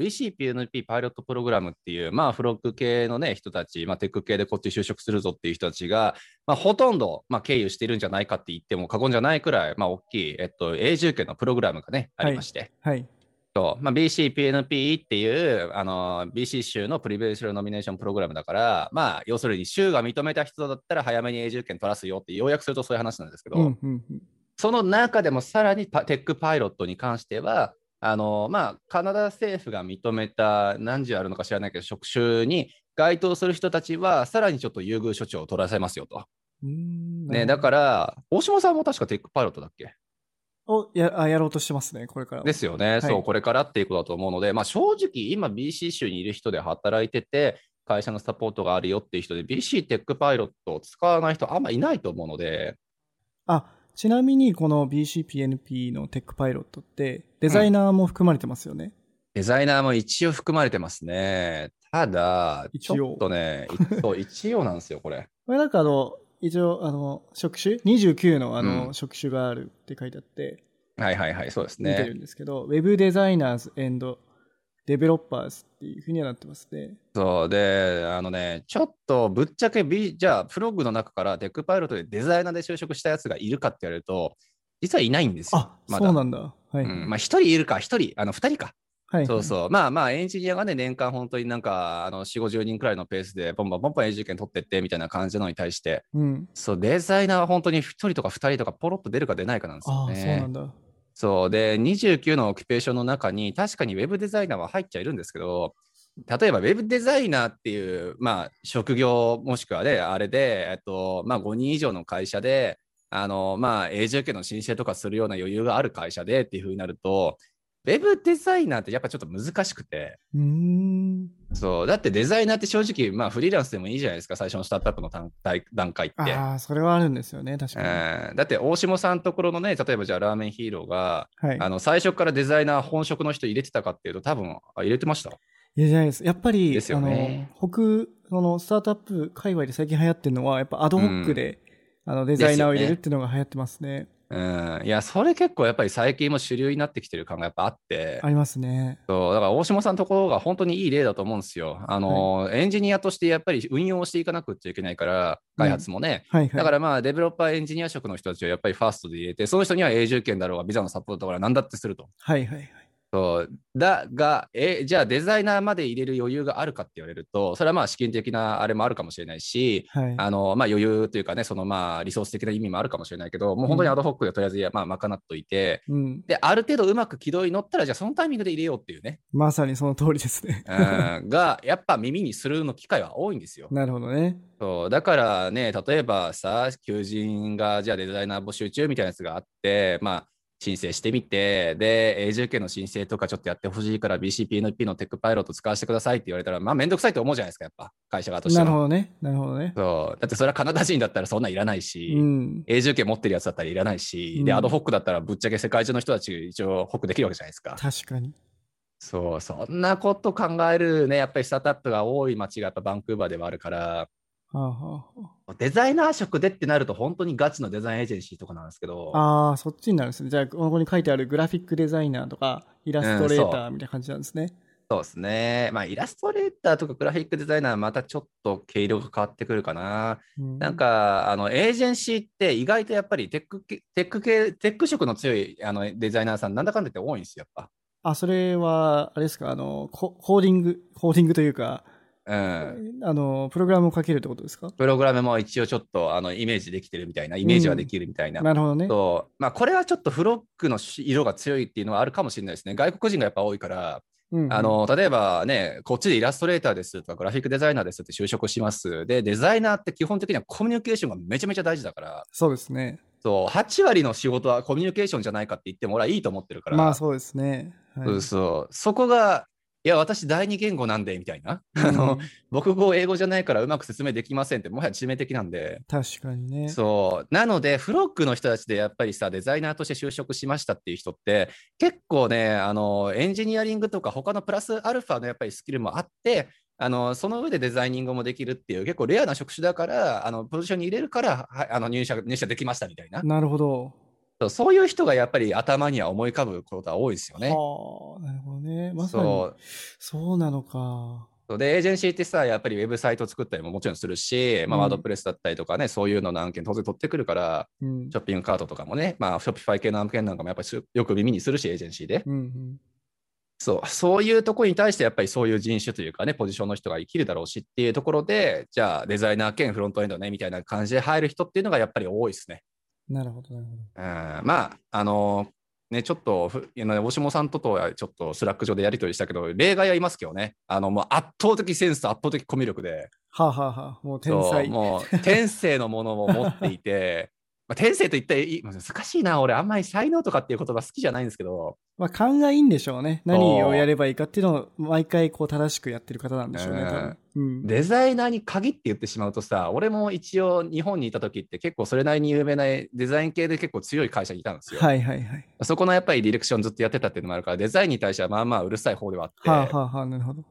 BCPNP パイロットプログラムっていう、まあ、フロック系のね、人たち、まあ、テック系でこっち就職するぞっていう人たちが、まあ、ほとんど、まあ、経由してるんじゃないかって言っても過言じゃないくらい、まあ、大きい、えっと、永住権のプログラムがね、ありまして。はい。はいとまあ、BCPNP っていうあの BC 州のプリベーションノミネーションプログラムだから、まあ、要するに州が認めた人だったら早めに永住権取らすよって要約するとそういう話なんですけど、うんうんうん、その中でもさらにテックパイロットに関しては、あのまあ、カナダ政府が認めた何時あるのか知らないけど、職種に該当する人たちは、さらにちょっと優遇処置を取らせますよと。ね、だから、大島さんも確かテックパイロットだっけ？をややろうとしてますね、これから。ですよね、はい、そう、これからっていうことだと思うので、まあ、正直、今、BC 州にいる人で働いてて、会社のサポートがあるよっていう人で、BC テックパイロットを使わない人、あんまいないと思うので。あちなみに、この BCPNP のテックパイロットって、デザイナーも含まれてますよね？うん、デザイナーも一応含まれてますね。ただ、ちょっとね、一応なんですよ、これ。これなんかあの、一応、あの、職種 ?29 のあの、うん、職種があるって書いてあって、はいはいはい、そうですね。見てるんですけど、Web デザイナーズデベロッパーズっていうふうにはなってますね。そうで、あのね、ちょっとぶっちゃけ、B、じゃあ、プログの中からテックパイロットでデザイナーで就職したやつがいるかって言われると、実はいないんですよ。あ、ま、そうなんだ。はい。うん、まあ、一人いるか、一人、あの、二人か。はい、そうそう。まあまあ、エンジニアがね、年間本当になんか、あの、4、50人くらいのペースで、ポンポンポンポンエンジニア取ってってみたいな感じなのに対して、うん、そう、デザイナーは本当に1人とか2人とかポロッと出るか出ないかなんですよね。あそうなんだ。そう。で、29のオキュペーションの中に、確かにウェブデザイナーは入っちゃいるんですけど、例えばウェブデザイナーっていう、まあ、職業もしくはね、あれで、えっとまあ、5人以上の会社で、あのまあ、永住権の申請とかするような余裕がある会社でっていうふうになると、ウェブデザイナーってやっぱちょっと難しくて。そうだってデザイナーって正直、まあ、フリーランスでもいいじゃないですか、最初のスタートアップの段階って。ああ、それはあるんですよね、確かに。えー、だって大下さんところのね、例えばじゃあラーメンヒーローが、はい、あの最初からデザイナー本職の人入れてたかっていうと、多分あ入れてました？入れてないです。やっぱり、ですよね、あの北そのスタートアップ界隈で最近流行ってるのは、やっぱアドホックで、うん、あのデザイナーを入れるっていうのが流行ってますね。うん、いや、それ結構やっぱり最近も主流になってきてる感がやっぱあって。ありますね。そう、だから大島さんのところが本当にいい例だと思うんですよ。あの、はい、エンジニアとしてやっぱり運用していかなくちゃいけないから、開発もね。うんはいはい、だからまあ、デベロッパーエンジニア職の人たちをやっぱりファーストで入れて、その人には永住権だろうが、ビザのサポートから何だってすると。はいはいはい。そうだが、え、じゃあデザイナーまで入れる余裕があるかって言われると、それはまあ資金的なあれもあるかもしれないし、はい、あのまあ、余裕というかね、そのまあリソース的な意味もあるかもしれないけど、もう本当に ad hoc でとりあえずまあ賄っといて、うん、で、ある程度うまく軌道に乗ったら、じゃあそのタイミングで入れようっていうね。まさにその通りですね。うん、が、やっぱ耳にするの機会は多いんですよ。なるほどね。そうだからね、例えばさ、求人がじゃあデザイナー募集中みたいなやつがあって、まあ、申請してみて、で、永住権の申請とかちょっとやってほしいから BCPNP のテックパイロット使わせてくださいって言われたら、まあめんどくさいと思うじゃないですか、やっぱ、会社側としては。なるほどね。なるほどね。そう。だってそれはカナダ人だったらそんないらないし、うん、永住権持ってるやつだったらいらないし、うん、で、アドホックだったらぶっちゃけ世界中の人たち一応ホックできるわけじゃないですか。確かに。そう、そんなこと考えるね、やっぱりスタートアップが多い街がやっぱバンクーバーではあるから、デザイナー職でってなると本当にガチのデザインエージェンシーとかなんですけど。ああ、そっちになるんですね。じゃあ、ここに書いてあるグラフィックデザイナーとか、イラストレーターみたいな感じなんですね。うん、そうですね。まあ、イラストレーターとかグラフィックデザイナーはまたちょっと毛色が変わってくるかな。うん、なんか、あの、エージェンシーって意外とやっぱりテックテック系、テック色の強いあのデザイナーさん、なんだかんだって多いんですよ、やっぱ。あ、それは、あれですか、あの、コーディング、コーディングというか、うん、あのプログラムを書けるってことですか？プログラムも一応ちょっとあのイメージできてるみたいな、イメージはできるみたいな。うん、なるほどね。とまあ、これはちょっとフロックの色が強いっていうのはあるかもしれないですね。外国人がやっぱ多いから、うんうん、あの例えばね、こっちでイラストレーターですとか、グラフィックデザイナーですって就職します。で、デザイナーって基本的にはコミュニケーションがめちゃめちゃ大事だから。そうですね。そう8割の仕事はコミュニケーションじゃないかって言っても俺はいいと思ってるから。まあそうですね。はい、そうそう。そこがいや、私第二言語なんで、みたいな。あの、僕語英語じゃないからうまく説明できませんって、もはや致命的なんで。確かにね。そう。なので、フロックの人たちでやっぱりさ、デザイナーとして就職しましたっていう人って、結構ね、あの、エンジニアリングとか他のプラスアルファのやっぱりスキルもあって、あのその上でデザイニングもできるっていう結構レアな職種だからあのポジションに入れるからはあの入社入社できましたみたいな。なるほど。そういう人がやっぱり頭には思い浮かぶことは多いですよね。はあ、なるほどね。まさにそうそうなのか。で、エージェンシーってさ、やっぱりウェブサイト作ったりももちろんするし、まあ、ワードプレスだったりとかね、そういうのの案件当然取ってくるから、うん、ショッピングカートとかもね、まあ、ショッピファイ系の案件なんかもやっぱりよく耳にするし、エージェンシーで。うんうんそう、そういうところに対してやっぱりそういう人種というかね、ポジションの人が生きるだろうしっていうところで、じゃあデザイナー兼フロントエンドね、みたいな感じで入る人っていうのがやっぱり多いですね。なるほど、なるほど。うん、まあ、あのね、ちょっと、大下さんととはちょっと Slack 上でやり取りしたけど、例外はいますけどね、あのもう圧倒的センスと圧倒的コミュ力で、はあ、はあはあ、もう天才。もう天性のものを持っていて、まあ、天性と言ったら難しいな、俺、あんまり才能とかっていう言葉好きじゃないんですけど。まあ、勘がいいんでしょうね。何をやればいいかっていうのを毎回こう正しくやってる方なんでしょうね、うん、デザイナーに限って言ってしまうとさ、俺も一応日本にいた時って結構それなりに有名なデザイン系で結構強い会社にいたんですよ。はいはいはい。そこのやっぱりディレクションずっとやってたっていうのもあるから、デザインに対してはまあまあうるさい方ではあって。はあはあはあ、なるほど。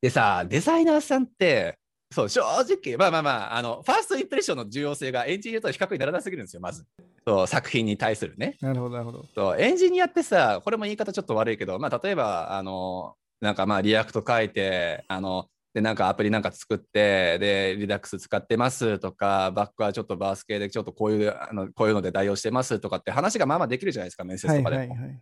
でさ、デザイナーさんって、そう、正直、まあまあまあ、あの、ファーストインプレッションの重要性がエンジニアと比較にならなすぎるんですよ、まず。そう、作品に対するね。なるほど、なるほど。そう、エンジニアってさ、これも言い方ちょっと悪いけど、まあ、例えば、あの、なんかまあ、 React 書いて、あの、で、なんかアプリなんか作って、で、 Redux 使ってますとか、バックはちょっと BaaS 系でちょっとこういう、あのこういうので代用してますとかって話がまあまあできるじゃないですか、面接とかでも。はいはいはい、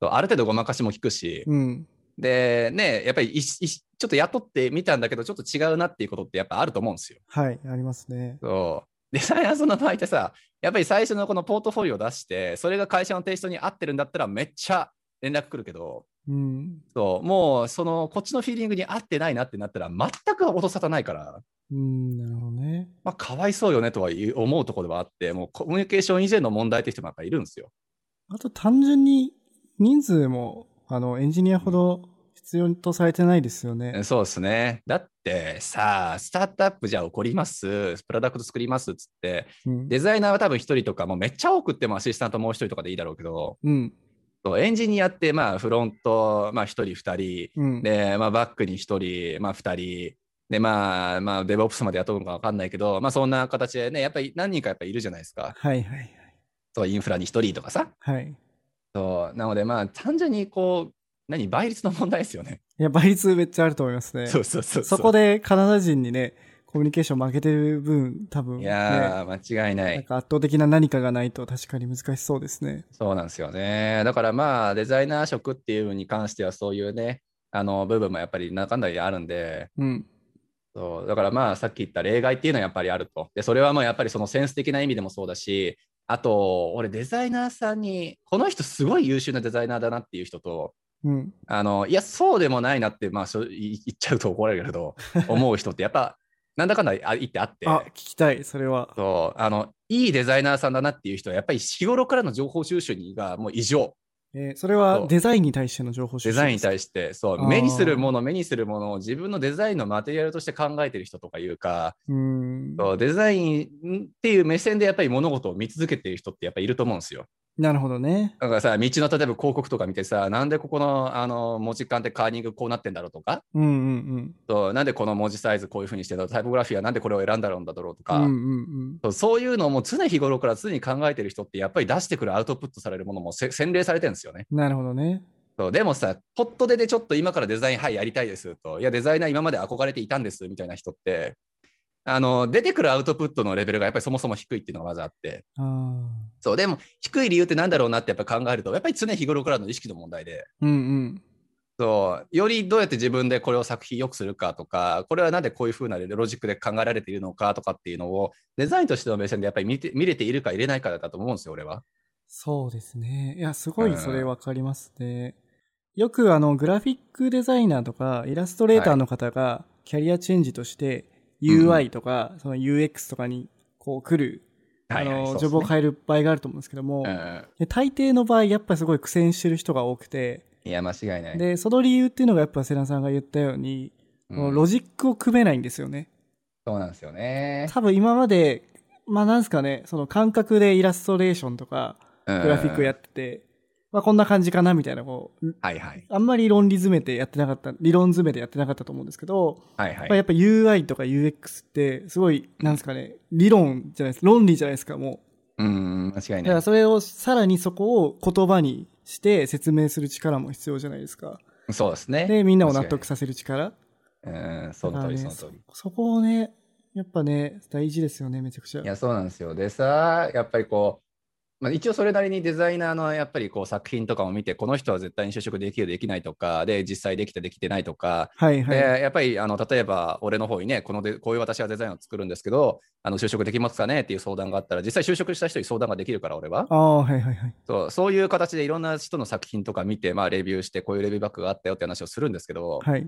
ある程度ごまかしも聞くし、うん、で、ね、やっぱりちょっと雇ってみたんだけど、ちょっと違うなっていうことってやっぱあると思うんですよ。はい、ありますね。そう。デザイナーズの場合ってさ、やっぱり最初のこのポートフォリオを出して、それが会社のテイストに合ってるんだったらめっちゃ連絡来るけど、うん、そうもうそのこっちのフィーリングに合ってないなってなったら全く音沙汰ないから。うん、なるほどね。まあ、かわいそうよねとは思うところではあって、もうコミュニケーション以前の問題って人もやっぱいるんですよ。あと単純に人数もあのエンジニアほど必要とされてないですよね。そうですね。だってさ、スタートアップじゃ起こります、プロダクト作ります？っつって、うん、デザイナーは多分1人とか、もうめっちゃ多くってもアシスタントもう1人とかでいいだろうけど、うん、エンジニアってまあフロント、まあ、1人、2人、うん、で、まあ、バックに1人、まあ、2人。で、まあ、まあ、デブオプスまで雇うのか分かんないけど、まあ、そんな形でね、やっぱり何人かやっぱいるじゃないですか。はいはいはい。そう、インフラに1人とかさ。はい。そう、なので、まあ、単純にこう、何倍率の問題ですよね。いや、倍率めっちゃあると思いますね。そうそうそうそこでカナダ人にね、コミュニケーション負けてる分、多分、ね、いやー、間違いない。なんか圧倒的な何かがないと確かに難しそうですね。そうなんですよね。だからまあ、デザイナー職っていうのに関してはそういうね、あの、部分もやっぱり中んだりあるんで、うん。そうだからまあさっき言った例外っていうのはやっぱりあると。でそれはまあやっぱりそのセンス的な意味でもそうだしあと俺デザイナーさんにこの人すごい優秀なデザイナーだなっていう人とうん、あのいやそうでもないなって、まあ、言っちゃうと怒られるけど 思う人ってやっぱなんだかんだ言ってあって。あ聞きたいそれは。そうあのいいデザイナーさんだなっていう人はやっぱり日頃からの情報収集がもう異常えー、それはデザインに対しての情報収集デザインに対して、そう、目にするもの、目にするものを自分のデザインのマテリアルとして考えてる人とかいうか、うん。そう。デザインっていう目線でやっぱり物事を見続けている人ってやっぱりいると思うんですよ。なるほどね。だからさ、道の例えば広告とか見てさ、なんでここのあの文字間ってカーニングこうなってんだろうとか、うんうんうん、そうなんでこの文字サイズこういうふうにしてるのタイポグラフィーはなんでこれを選んだろうんだろうとか、うんうんうん、そういうのをもう常日頃から常に考えてる人ってやっぱり出してくるアウトプットされるものも洗練されてるんですよね。なるほどね。そうでもさ、ポットででちょっと今からデザイン、はい、やりたいですと、いや、デザイナー今まで憧れていたんですみたいな人って、あの出てくるアウトプットのレベルがやっぱりそもそも低いっていうのがまずあって。そうでも低い理由ってなんだろうなってやっぱ考えるとやっぱり常日頃からの意識の問題で、うんうん、そうよりどうやって自分でこれを作品良くするかとかこれはなんでこういうふうなロジックで考えられているのかとかっていうのをデザインとしての目線でやっぱり見て見れているか入れないかだと思うんですよ俺は。そうですね。いやすごいそれ分かりますね。よくあのグラフィックデザイナーとかイラストレーターの方がキャリアチェンジとして、UI とか、その UX とかにこう来る、あの、ジョブを変える場合があると思うんですけども、大抵の場合、やっぱりすごい苦戦してる人が多くて、いや、間違いない。で、その理由っていうのがやっぱセナさんが言ったように、ロジックを組めないんですよね。そうなんですよね。多分今まで、まあなんですかね、その感覚でイラストレーションとか、ググラフィックやってて、まあこんな感じかなみたいな、こう、はいはい。あんまり論理詰めてやってなかった、理論詰めてやってなかったと思うんですけど、はいはい。まあやっぱ UI とか UX って、すごい、なんですかね、理論じゃないです論理じゃないですか、もう。うん、間違いだかない。らそれを、さらにそこを言葉にして説明する力も必要じゃないですか。そうですね。で、みんなを納得させる力。うん、その通り、ねの通り。そこをね、やっぱね、大事ですよね、めちゃくちゃ。いや、そうなんですよ。でさ、やっぱりこう、まあ、一応それなりにデザイナーのやっぱりこう作品とかを見て、この人は絶対に就職できる、できないとか、で、実際できた、できてないとか、はいはい。でやっぱりあの例えば俺の方にねこので、こういう私はデザインを作るんですけど、あの就職できますかねっていう相談があったら、実際就職した人に相談ができるから、俺は。ああ、はいはいはい。そうそういう形でいろんな人の作品とか見て、まあ、レビューして、こういうレビューバックがあったよって話をするんですけど、はい。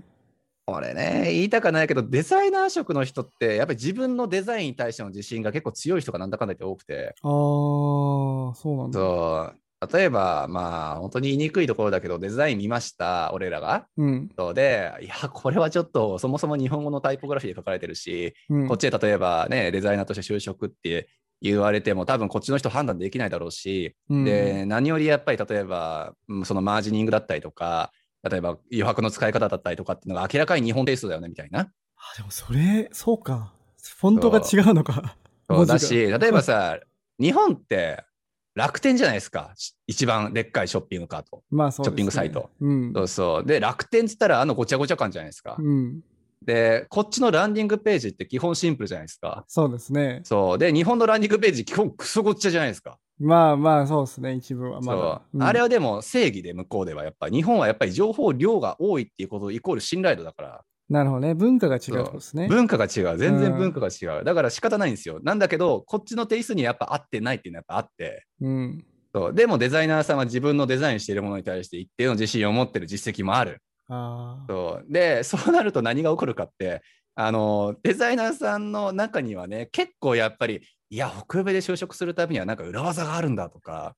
これね、言いたくないけど、デザイナー職の人って、やっぱり自分のデザインに対しての自信が結構強い人がなんだかんだ言って多くて、ああ、そうなんだ。そう例えば、まあ、本当に言いにくいところだけど、デザイン見ました、俺らが。うん。そうで、いや、これはちょっと、そもそも日本語のタイポグラフィーで書かれてるし、うん。こっちで例えばね、デザイナーとして就職って言われても、多分こっちの人判断できないだろうし、うん、で、何よりやっぱり例えば、うんそのマージニングだったりとか、例えば余白の使い方だったりとかっていうのが明らかに日本テイストだよねみたいな。あでもそれ、そうか。フォントが違うのか。そうだし、例えばさ、日本って楽天じゃないですか。し一番でっかいショッピングカート。まあそうね。ショッピングサイト。うん。そうそう。で、楽天って言ったらあのごちゃごちゃ感じゃないですか。うん。で、こっちのランディングページって基本シンプルじゃないですか。そうですね。そう。で、日本のランディングページ基本クソごっちゃじゃないですか。まあまあ、そうですね。一部はまだ。そう、うんあれはでも正義で向こうではやっぱ日本はやっぱり情報量が多いっていうことイコール信頼度だから、なるほどね。文化が違うですね。文化が違う。全然文化が違う。だから仕方ないんですよ。なんだけど、こっちのテイストにやっぱ合ってないっていうのはやっぱあって。うん。そうでもデザイナーさんは自分のデザインしているものに対して一定の自信を持ってる実績もある。ああ。そうで、そうなると何が起こるかって、あの、デザイナーさんの中にはね、結構やっぱり、いや、北米で就職するためにはなんか裏技があるんだとか、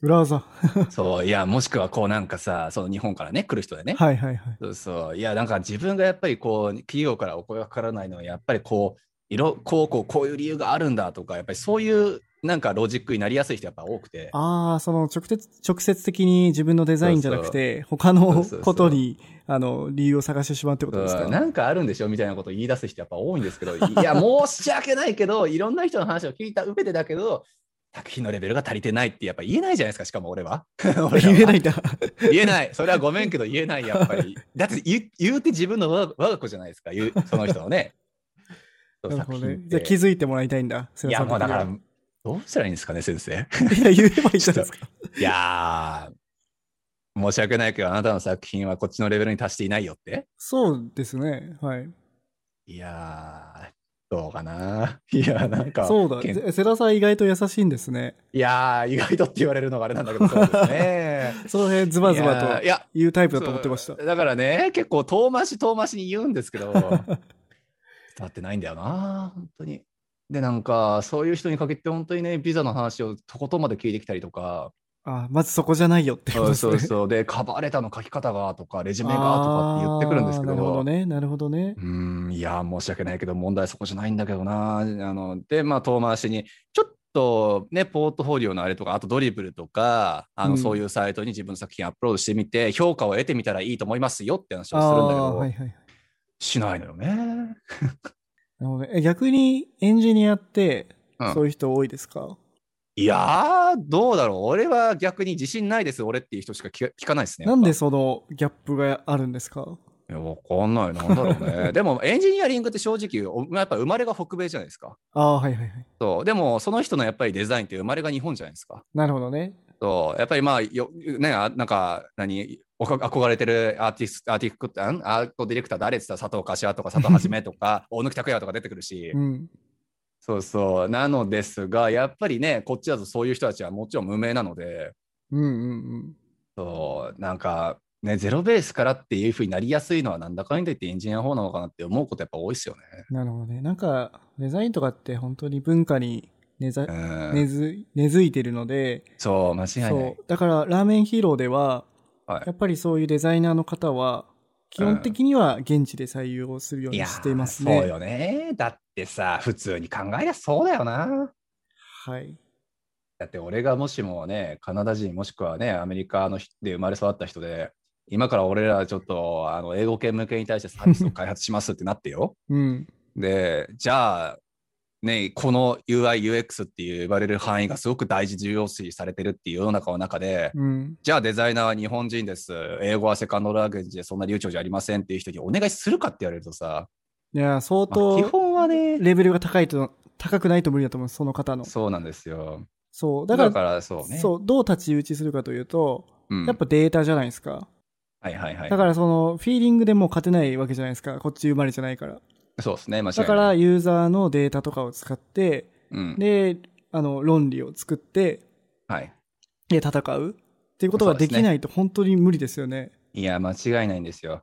裏技。そう、いや、もしくはこうなんかさ、その日本からね、来る人でね。はいはいはい。そうそう。いや、なんか自分がやっぱりこう、企業からお声がかからないのは、やっぱりこう、いろ、こう、こう、こういう理由があるんだとか、やっぱりそういうなんかロジックになりやすい人やっぱ多くて。ああ、その直接、直接的に自分のデザインじゃなくて、他のことに、あの、理由を探してしまうってことですか？うんなんかあるんでしょみたいなことを言い出す人やっぱ多いんですけど、いや、申し訳ないけど、いろんな人の話を聞いた上でだけど、作品のレベルが足りてないってやっぱ言えないじゃないですか、しかも俺は。俺言えないんだ。言えない。それはごめんけど言えない、やっぱり。だって言う言うて自分の我が子じゃないですか、言うその人のね。そうなるほどねじゃあ気づいてもらいたいんだ。いや、もうだからい、どうしたらいいんですかね、先生。や、言えばいいじゃないですか。いやー、申し訳ないけど、あなたの作品はこっちのレベルに達していないよって。そうですね。はい。いやー、どうかな。いや、なんか、そうだ。世良さん意外と優しいんですね。いやー、意外とって言われるのがあれなんだけど、そうですね。その辺ズバズバといや、言うタイプだと思ってました。だからね、結構遠回し遠回しに言うんですけど、伝わってないんだよな、本当に。で、なんか、そういう人に限って本当にね、ビザの話をとことんまで聞いてきたりとか、あまずそこじゃないよってことそうですね。そうそう、で、カバーレターの書き方がとか、レジュメがとかって言ってくるんですけど、なるほどね。なるほどね。うーん、いや、申し訳ないけど、問題はそこじゃないんだけどな。あので、まあ、遠回しに、ちょっとね、ポートフォリオのあれとか、あとドリブルとか、あの、うんそういうサイトに自分の作品アップロードしてみて、評価を得てみたらいいと思いますよって話をするんだけど、はいはい。しないのよね。逆にエンジニアってうんそういう人多いですか、いやー、どうだろう。俺は逆に自信ないです、俺っていう人しか聞かないですね。なんでそのギャップがあるんですか？ぱいや、わかんない。なんだろうね。でも、エンジニアリングって正直、おやっぱ生まれが北米じゃないですか。ああ、はいはいはい。そう。でも、その人のやっぱりデザインって生まれが日本じゃないですか。なるほどね。そう、やっぱりまあ、よね、あなんか、何、おか憧れてるアーティスト、アーティクアートディレクター誰って言ったら佐藤柏とか佐藤はじめとか、大貫拓也とか出てくるし、うん。そうそう、なのですが、やっぱりね、こっちだとそういう人たちはもちろん無名なので、うんうんうん。そう、なんか、ね、ゼロベースからっていうふうになりやすいのはなんだかんだ言ってエンジニアの方なのかなって思うことやっぱ多いですよね。なるほどね。なんか、デザインとかって本当に文化に根ざ、うん、根付いてるので、そう、間違いない。そう。だから、ラーメンヒーローでは、はいやっぱりそういうデザイナーの方は、基本的には現地で採用するようにしていますね。そうよね。だってさ、普通に考えりゃそうだよな。はい。だって俺がもしもね、カナダ人もしくはね、アメリカの人で生まれ育った人で、今から俺らちょっとあの英語圏向けに対してサービスを開発しますってなってよ。うん。で、じゃあ、ね、この UI、UX っていう呼ばれる範囲がすごく大事、重要視されてるっていう世の中の中で、うん。じゃあデザイナーは日本人です。英語はセカンドランゲージでそんな流暢じゃありませんっていう人にお願いするかって言われるとさ、いや、相まあ基当本はね、レベルが高いと、高くないと無理だと思う、その方の。そうなんですよ。そう。だから、だからそうね。そう、どう立ち打ちするかというと、うんやっぱデータじゃないですか。はいはいはい。だからその、フィーリングでもう勝てないわけじゃないですか。こっち生まれじゃないから。そうですね、間違いない。だから、ユーザーのデータとかを使って、うん、で、あの、論理を作って、はい。で、戦うっていうことができないと本当に無理ですよね。いや、間違いないんですよ。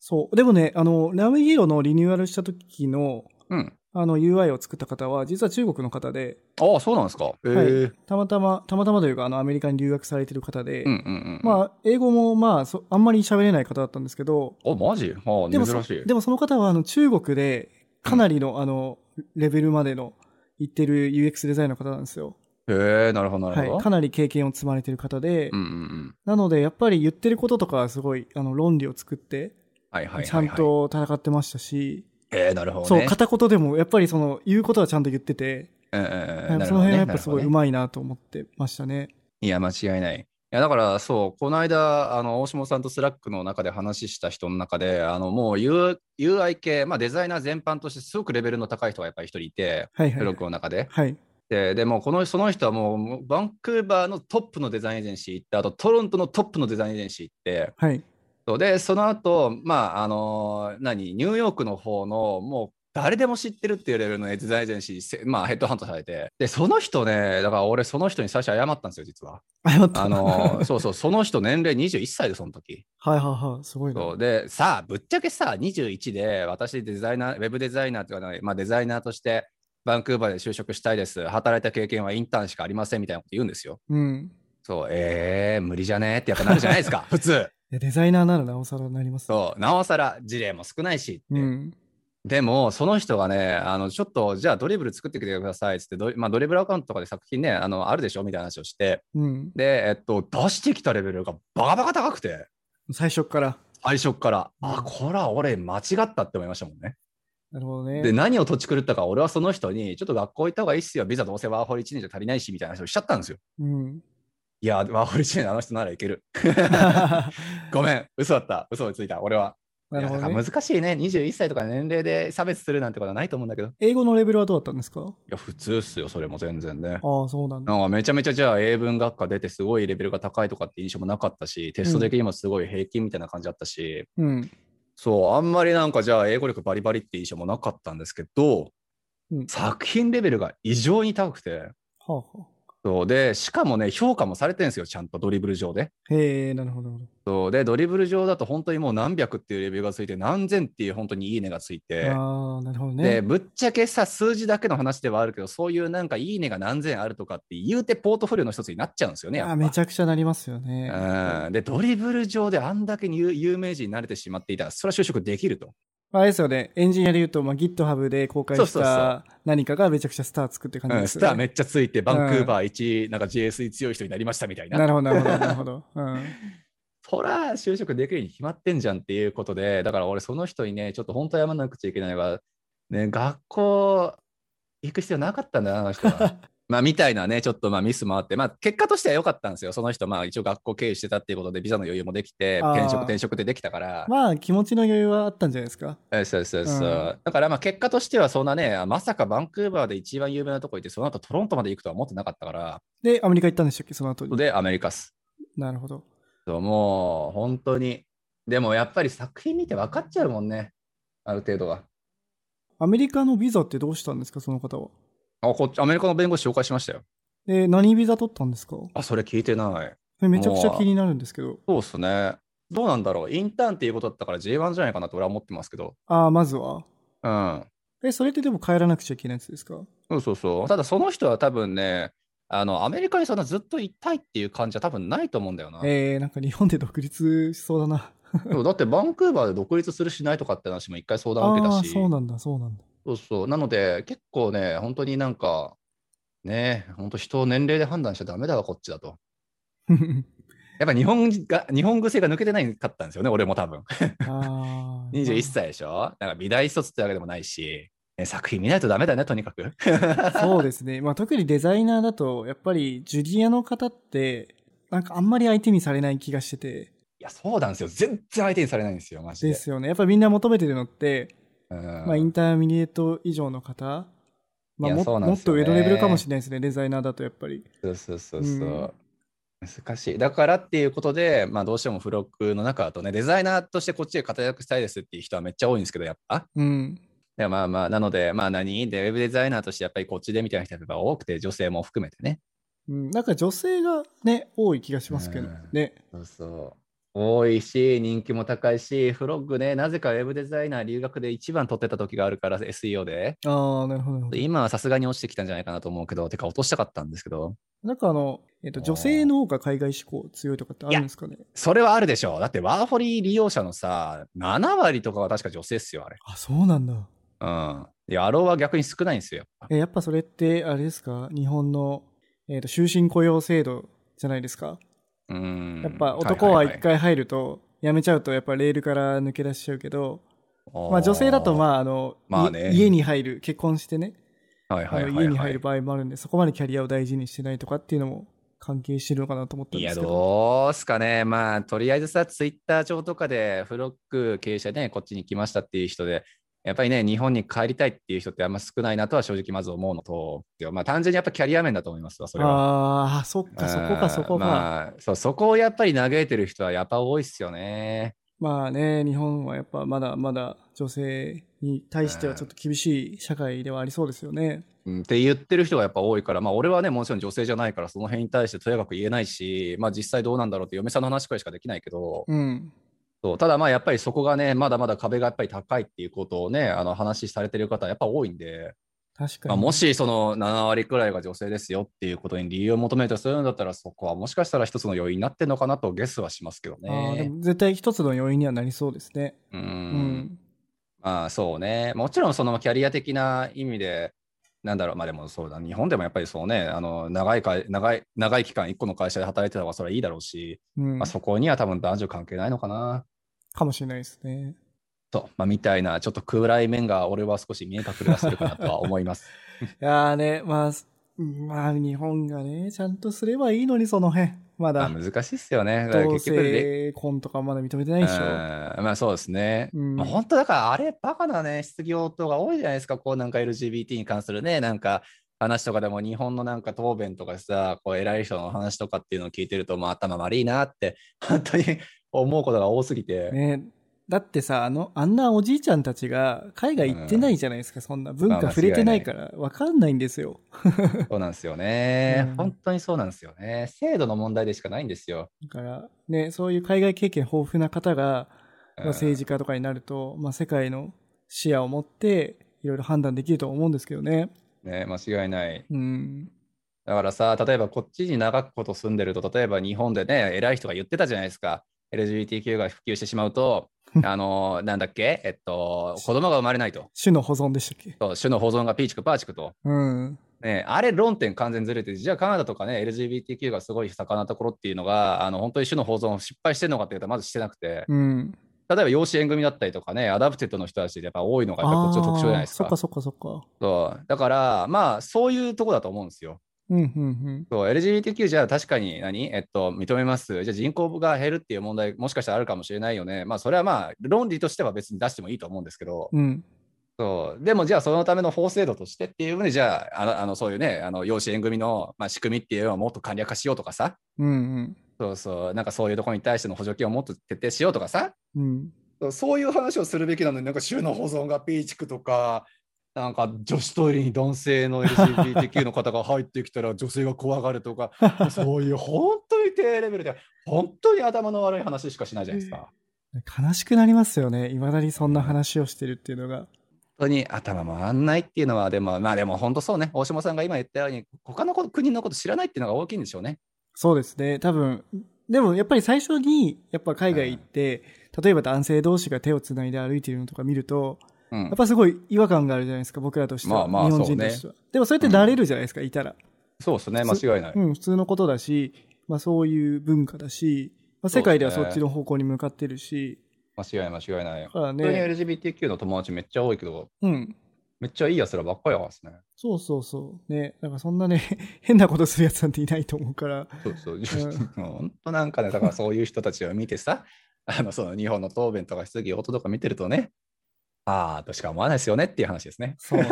そう。でもね、あの、ラムヒーローのリニューアルした時の、うん。あの、UI を作った方は、実は中国の方で、ああ、そうなんですか。はいたまたま、たまたまというか、あの、アメリカに留学されてる方で、うんうんうん。まあ、英語も、まあそ、あんまり喋れない方だったんですけど、あ、マジ？はあ、でもそ珍しい。でもその方は、あの、中国で、かなりの、あの、レベルまでの、行ってる UX デザインの方なんですよ。へえ、なるほど、なるほど。はい。かなり経験を積まれてる方で、うんうんうん。なので、やっぱり言ってることとかはすごい、あの、論理を作って、はいはいはい、はい。ちゃん。と戦ってましたし、へえ、なるほどそう、ね。片言でも、やっぱりその、言うことはちゃんと言ってて、うんねその辺はやっぱすごい上手いなと思ってましたね。いや、間違いない。いや、だから、そう、この間、あの、大下さんと Slack の中で話した人の中で、あの、もう UI 系、まあ、デザイナー全般としてすごくレベルの高い人がやっぱり一人いて、はいはいブロックの中で。はい。で、でもこの、その人はもうもう、バンクーバーのトップのデザインエージェンシー行って、あとトロントのトップのデザインエージェンシー行って、はい。そうで、その後、まあ、あの何、ニューヨークの方の、もう、誰でも知ってるっていうレベルのデザインエージェンシーせ、まあ、ヘッドハントされて、で、その人ね、だから俺、その人に最初謝ったんですよ、実は。謝った。あのそうそう、その人、年齢21歳で、その時。はいはいはい。すごいで、さあ、ぶっちゃけさ、21で、私、デザイナー、ウェブデザイナーというか、まあ、デザイナーとして、バンクーバーで就職したいです。働いた経験はインターンしかありませんみたいなこと言うんですよ。うん。そう、えー、無理じゃねってやっぱなるじゃないですか、普通。いやデザイナーならなおさらなります。そう、なおさら事例も少ないしって。うん。でも、その人がね、あのちょっと、じゃあドリブル作ってきてくださいっつってドリ、まあ、ドリブルアカウントとかで作品ね、あのあるでしょみたいな話をして、うん。で、えっと、出してきたレベルがバカバカ高くて、最初っから。最初っから、うんあ、これは俺間違ったって思いましたもんね。なるほどね。で、何を土地狂ったか、俺はその人に、ちょっと学校行った方がいいっすよ、ビザどうせワーホリ1年じゃ足りないし、みたいな話をしちゃったんですよ。うん。いや、ワーホリ1年のあの人ならいける。ごめん、嘘だった、嘘をついた、俺は。なるほどね。難しいね、21歳とか年齢で差別するなんてことはないと思うんだけど。い英語のレベルはどうだったんですか？や、普通っすよ、それも全然ね。ああ、そうなんだ。なんかめちゃめちゃじゃあ英文学科出てすごいレベルが高いとかって印象もなかったし、テスト的にもすごい平均みたいな感じだったし、うん。そう、あんまりなんかじゃあ英語力バリバリって印象もなかったんですけど、うん作品レベルが異常に高くて、はあはあ。そうで、しかもね、評価もされてるんですよ、ちゃんとドリブル上で。へえ、なるほど。そうで、ドリブル上だと本当にもう何百っていうレベルがついて、何千っていう本当にいいねがついて、ああ、なるほどで、ね。ぶっちゃけさ、数字だけの話ではあるけど、そういうなんかいいねが何千あるとかって言うてポートフォリオの一つになっちゃうんですよね、やっぱあめちゃくちゃなりますよね。うんで、ドリブル上であんだけ有有名人になれてしまっていたら、それは就職できると。あれですよね。エンジニアで言うと、まあ、GitHub で公開した何かがめちゃくちゃスター作って感じうん、ですよね。スターめっちゃついて、バンクーバー一、なんか JS に強い人になりましたみたいな。なるほど、なるほど、なるほど。うん。そら、就職できるに決まってんじゃんっていうことで、だから俺、その人にね、ちょっと本当謝らなくちゃいけないのが、ね、学校行く必要なかったんだな、あの人は。まあ、みたいなね、ちょっとまあミスもあって、まあ、結果としては良かったんですよ。その人、まあ、一応学校経由してたっていうことで、ビザの余裕もできて、転職、転職でできたから、まあ、気持ちの余裕はあったんじゃないですか？そうそうそうそう、うんだからまあ結果としてはそんなね、まさかバンクーバーで一番有名なとこ行って、その後トロントまで行くとは思ってなかったから、で、アメリカ行ったんでしたっけ、その後に。で、アメリカっす。なるほど。そうもう本当に。でもやっぱり作品見て分かっちゃうもんね、ある程度は。アメリカのビザってどうしたんですか、その方は。あこっちアメリカの弁護士紹介しましたよ。で、何ビザ取ったんですか？あ、それ聞いてない。めちゃくちゃ気になるんですけど。そうっすね。どうなんだろう。インターンっていうことだったから J1 じゃないかなと俺は思ってますけど。ああ、まずは。うん。え、それってでも帰らなくちゃいけないやつですか？そうそうそう。ただその人は多分ね、あの、アメリカにそんなずっといたいっていう感じは多分ないと思うんだよな。えー、なんか日本で独立しそうだな。だってバンクーバーで独立するしないとかって話も一回相談を受けたああ、し。そうなんだ、そうなんだ。そうそう。なので、結構ね、本当になんか、ね、本当人を年齢で判断しちゃダメだわ、こっちだと。やっぱ日本が、日本癖が抜けてないかったんですよね、俺も多分。あー 21歳でしょ？なんか美大卒ってわけでもないし、ね作品見ないとダメだね、とにかく。そうですね。まあ特にデザイナーだと、やっぱりジュニアの方って、なんかあんまり相手にされない気がしてて、いや、そうなんですよ。全然相手にされないんですよ、マジで。ですよね。やっぱりみんな求めてるのって、うんまあインターミネート以上の方、まあもっと上のレベルかもしれないですね、デザイナーだとやっぱり。そうそうそうそう。うん難しい。だからっていうことで、まあどうしても付録の中だとね、デザイナーとしてこっちで活躍したいですっていう人はめっちゃ多いんですけど、やっぱ。うん。いやまあまあ、なので、まあ何？で、ウェブデザイナーとしてやっぱりこっちでみたいな人が多くて、女性も含めてね。うん、なんか女性がね、多い気がしますけどうんね。そうそう。多いし、人気も高いし、フロッグね、なぜかウェブデザイナー留学で一番取ってた時があるから、SEO で。ああ、なるほど。今はさすがに落ちてきたんじゃないかなと思うけど、てか落としたかったんですけど、なんかあの、えっ、と、女性の方が海外志向強いとかってあるんですかね？それはあるでしょう。だってワーホリ利用者のさ、7割とかは確か女性っすよ、あれ。あ、そうなんだ。うん。で、アローは逆に少ないんですよ。やっぱえ、やっぱそれって、あれですか？日本の、えっ、と、終身雇用制度じゃないですか？うん。やっぱ男はいい。い一回入ると、辞めちゃうとやっぱレールから抜け出しちゃうけど、はいまあ女性だとあまああの、まあね。い家に入る、結婚してね、ー、はいはいはいはい、家に入る場合もあるんで、そこまでキャリアを大事にしてないとかっていうのも関係してるのかなと思ったんいや、ですけど。どうすかね。まあ、とりあえずさ、ツイッター上とかで、フロック経営者で、ね、こっちに来ましたっていう人で、やっぱりね、日本に帰りたいっていう人ってあんま少ないなとは正直まず思うのと、まあ、単純にやっぱキャリア面だと思いますわ、それは。ああ、そっか、そこか、そこか。まあ、そう、そこをやっぱり嘆いてる人はやっぱ多いっすよね。まあね、日本はやっぱまだまだ女性に対してはちょっと厳しい社会ではありそうですよね。うん、って言ってる人がやっぱ多いから、まあ、俺はね、もちろん女性じゃないから、その辺に対してとやかく言えないし、まあ、実際どうなんだろうって嫁さんの話くらいしかできないけど、うん。そうただまあやっぱりそこがね、まだまだ壁がやっぱり高いっていうことをね、あの話されてる方はやっぱ多いんで、まあ、確かに。もしその7割くらいが女性ですよっていうことに理由を求めるとするんだったら、そこはもしかしたら一つの要因になってるのかなとゲスはしますけどね。も絶対一つの要因にはなりそうですね。う。うんん。まあそうね。もちろんそのキャリア的な意味で、なんだろう、まあでもそうだ、日本でもやっぱりそうね、あの長いか長い長い期間、一個の会社で働いてた方がそれはいいだろうし、うんまあ、そこには多分男女関係ないのかな。かもしれないですね。と、まあ、みたいな、ちょっと暗い面が俺は少し見え隠れはするかなとは思います。いやーね、まあ、まあ日本がね、ちゃんとすればいいのに、その辺。まだ、まあ難しいっすよね。だから同結局で、性婚とかまだ認めてないでしょ。うんまあそうですね。うんまあ、本当だからあれ、バカなね、質疑応答が多いじゃないですか。こうなんか LGBT に関するね、なんか話とかでも日本のなんか答弁とかさ、こう偉い人の話とかっていうのを聞いてると、もう頭悪いなって、本当に思うことが多すぎて。ねだってさ、あの、あんなおじいちゃんたちが海外行ってないじゃないですか、そんな。文まあ化触れてないから、わかんないんですよ。そうなんですよね、うん本当にそうなんですよね。制度の問題でしかないんですよ。だから、ね、そういう海外経験豊富な方が、うんまあ、政治家とかになると、まあ、世界の視野を持って、いろいろ判断できると思うんですけどね。ね、間違いない。うん。だからさ、例えばこっちに長くこと住んでると、例えば日本でね、偉い人が言ってたじゃないですか。LGBTQ が普及してしまうと、あの、なんだっけ、えっと、子供が生まれないと。種の保存でしたっけ？そう種の保存がピーチクパーチクと。うん。ね、あれ論点完全ずれてて、じゃあカナダとかね、LGBTQ がすごい盛んなところっていうのが、あの本当に種の保存を失敗してるのかっていうと、まずしてなくて、うん。例えば養子縁組だったりとかね、 adopted の人たちでやっぱ多いのがやっぱこっちの特徴じゃないですかそっか。そっかそっか。そうだから、まあ、そういうとこだと思うんですよ。うん、うん、そう LGBTQ じゃあ確かに何、えっと、認めます。じゃあ人口が減るっていう問題、もしかしたらあるかもしれないよね。まあ、それはまあ、論理としては別に出してもいいと思うんですけど、うん。うん。そうでもじゃあそのための法制度としてっていうので、じゃあ、あのあのそういうね、あの養子縁組の、まあ、仕組みっていうのをもっと簡略化しようとかさ、うん、うん。そうそう、なんかそういうところに対しての補助金をもっと徹底しようとかさ、うん。そういう話をするべきなのに、なんか州の保存がピーチクとか、なんか女子トイレに男性の LGBTQ の方が入ってきたら女性が怖がるとか、そういう本当に低レベルで、本当に頭の悪い話しかしないじゃないですか。悲しくなりますよね。いまだにそんな話をしてるっていうのが。当に頭回んないっていうのは、でも、まあでも本当そうね、大島さんが今言ったように、他の国のこと知らないっていうのが大きいんでしょうね。そうですね。多分、でもやっぱり最初に、やっぱ海外行って、例えば男性同士が手をつないで歩いてるのとか見ると、うんやっぱすごい違和感があるじゃないですか、僕らとしては。まあまあ日本人としては。でもそれって慣れるじゃないですか、いたら。そうですね、間違いない。うん、普通のことだし、まあそういう文化だし、まあ、世界ではそっちの方向に向かってるし、間違いない、間違いないだ。から本当にね、LGBTQ の友達めっちゃ多いけど、うん。めっちゃいい奴らばっかりやですね。そうそうそう。ね、なんかそんなね、変なことするやつなんていないと思うから。そうそう。本当なんかね、だからそういう人たちを見てさ、あの、その日本の答弁とか質疑応答とか見てるとね、ああとしか思わないですよねっていう話ですね。そう、ね。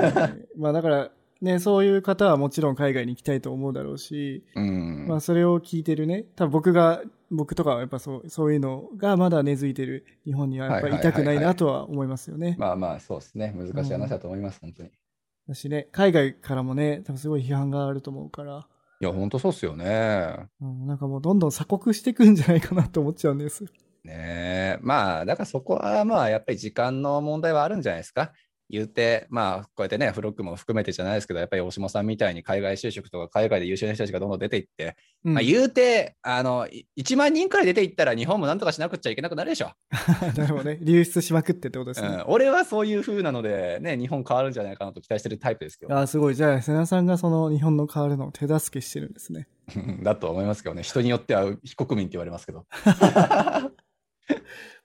まあだから、ね、そういう方はもちろん海外に行きたいと思うだろうし、うん。まあそれを聞いてるね、多分僕が、僕とかはやっぱそう、そういうのがまだ根付いてる日本にはやっぱりいたくないなとは思いますよね。まあまあ、そうですね。難しい話だと思います、本当に。いだしね、海外からもね、多分すごい批判があると思うから、や、本当そうっすよね。うん、なんかもうどんどん鎖国していくんじゃないかなと思っちゃうんです。ねえ。まあ、だからそこはまあ、やっぱり時間の問題はあるんじゃないですか。言うて、まあ、こうやってね、フロックも含めてじゃないですけど、やっぱり大島さんみたいに海外就職とか海外で優秀な人たちがどんどん出ていって、うんまあ、言うて、あの、い1万人くらい出ていったら日本もなんとかしなくちゃいけなくなるでしょ。なるほどね。流出しまくってってことですね。うん、俺はそういう風なので、ね、日本変わるんじゃないかなと期待してるタイプですけど、ああ、すごい。じゃあ、瀬名さんがその日本の変わるのを手助けしてるんですね。だと思いますけどね、人によっては非国民って言われますけど。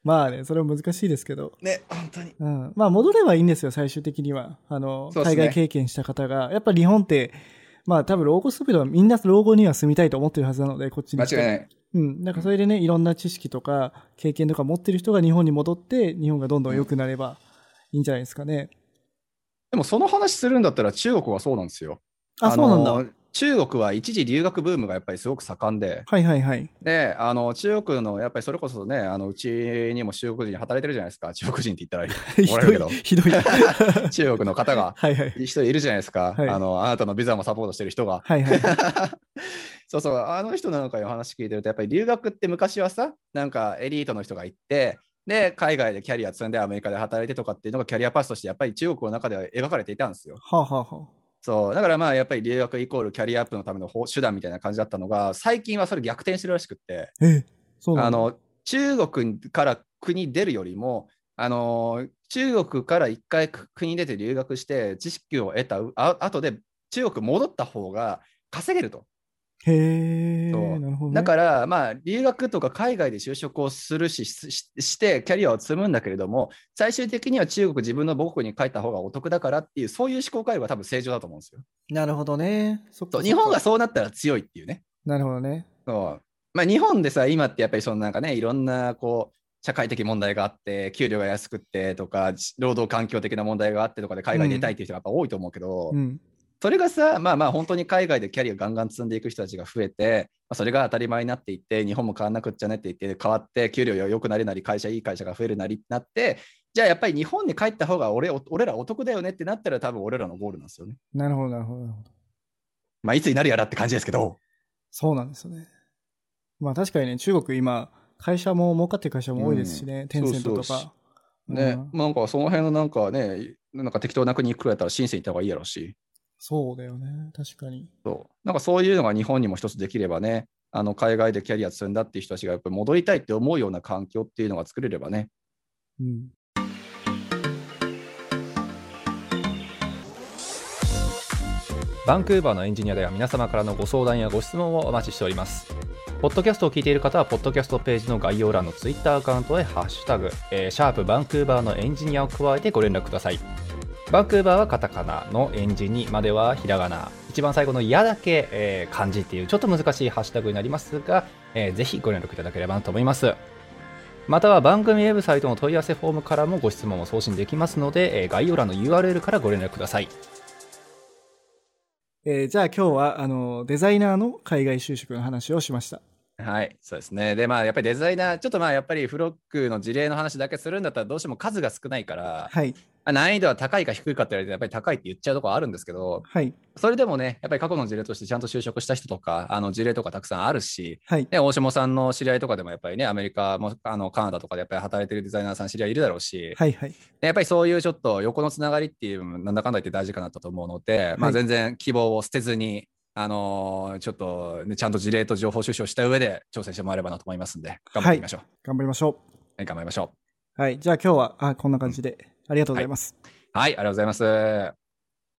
まあね、それは難しいですけど。ね、本当に。うん。まあ、戻ればいいんですよ、最終的には。あの、ね海外経験した方が。やっぱ日本って、まあ多分老後スピードはみんな老後には住みたいと思ってるはずなので、こっちに。間違いない。うん。なんかそれでね、いろんな知識とか経験とか持ってる人が日本に戻って、日本がどんどん良くなればいいんじゃないですかね。でもその話するんだったら中国はそうなんですよ。あ、そうなんだ。の中国は一時留学ブームがやっぱりすごく盛んで、はいはいはい。で、あの中国のやっぱりそれこそね、あのうちにも中国人働いてるじゃないですか、中国人って言ったらいいひ 怒られるけどひどい。は 中国の方がいはい。一人いるじゃないですか、はいあの、あなたのビザもサポートしてる人が。はいはい。そうそう、あの人なんかの話聞いてると、やっぱり留学って昔はさ、なんかエリートの人が行って、で、海外でキャリア積んでアメリカで働いてとかっていうのがキャリアパスとしてやっぱり中国の中では描かれていたんですよ。はあ、はあはあ、そう、だからまあやっぱり留学イコールキャリアアップのための方手段みたいな感じだったのが、最近はそれ逆転してるらしくって。あの、中国から国出るよりも、あの、中国から一回国出て留学して知識を得たあ後で中国戻った方が稼げると。へえ、そうなるほど、ね。だから、まあ、留学とか海外で就職をするしして、キャリアを積むんだけれども、最終的には中国、自分の母国に帰った方がお得だからっていう、そういう思考回路が多分正常だと思うんですよ。なるほどね。そっか日本がそうなったら強いっていうね。なるほどね。そうまあ、日本でさ、今ってやっぱりそのなんかね、いろんなこう社会的問題があって、給料が安くってとか、労働環境的な問題があってとかで海外に出たいっていう人がやっぱ多いと思うけど、うん。それがさ、まあまあ本当に海外でキャリアガンガン積んでいく人たちが増えて、まあ、それが当たり前になっていって、日本も変わんなくっちゃねって言って、変わって、給料が良くなるなり、会社いい会社が増えるなりってなって、じゃあやっぱり日本に帰った方が俺俺らお得だよねってなったら、多分俺らのゴールなんですよね。なるほど、なるほど、なるほど。まあいつになるやらって感じですけど、そうなんですよね。まあ確かにね、中国今、会社も儲かってる会社も多いですしね、うんテンセントとそうそうか。ね、うんなんかその辺のなんかね、なんか適当な国行くらいだったら深セン行った方がいいやろうし、そうだよね、確かに。そうなんかそういうのが日本にも一つできればね、あの海外でキャリア積んだっていう人たちがやっぱり戻りたいって思うような環境っていうのが作れればね、うん。バンクーバーのエンジニアでは皆様からのご相談やご質問をお待ちしております。ポッドキャストを聞いている方は、ポッドキャストページの概要欄のツイッターアカウントへハッシュタグ、えーシャープバンクーバーのエンジニアを加えてご連絡ください。バンクーバーはカタカナのエンジニまではひらがな。一番最後のやだけ、えー漢字っていうちょっと難しいハッシュタグになりますが、えーぜひご連絡いただければなと思います。または番組ウェブサイトの問い合わせフォームからもご質問を送信できますので、えー概要欄の URL からご連絡ください。えーじゃあ今日は、あの、デザイナーの海外就職の話をしました。はい、そうですね。で、まあ、やっぱりデザイナー、ちょっとまあ、やっぱりフロックの事例の話だけするんだったら、どうしても数が少ないから、はい。難易度は高いか低いかって言われて、やっぱり高いって言っちゃうところあるんですけど、はい。それでもね、やっぱり過去の事例としてちゃんと就職した人とか、あの事例とかたくさんあるし、はい。ね、大下さんの知り合いとかでもやっぱりね、アメリカもあのカナダとかでやっぱり働いてるデザイナーさん知り合いいるだろうし、はい。はい。やっぱりそういうちょっと横のつながりっていうなんだかんだ言って大事かなと思うので、まあ、はい全然希望を捨てずに、あのーちょっと、ね、ちゃんと事例と情報収集をした上で挑戦してもらえればなと思いますんで、頑張っていきましょう。頑張りましょはい、頑張りましょう。う。はい。じゃあ今日は、あ、こんな感じで、ありがとうございます。はい、ありがとうございます。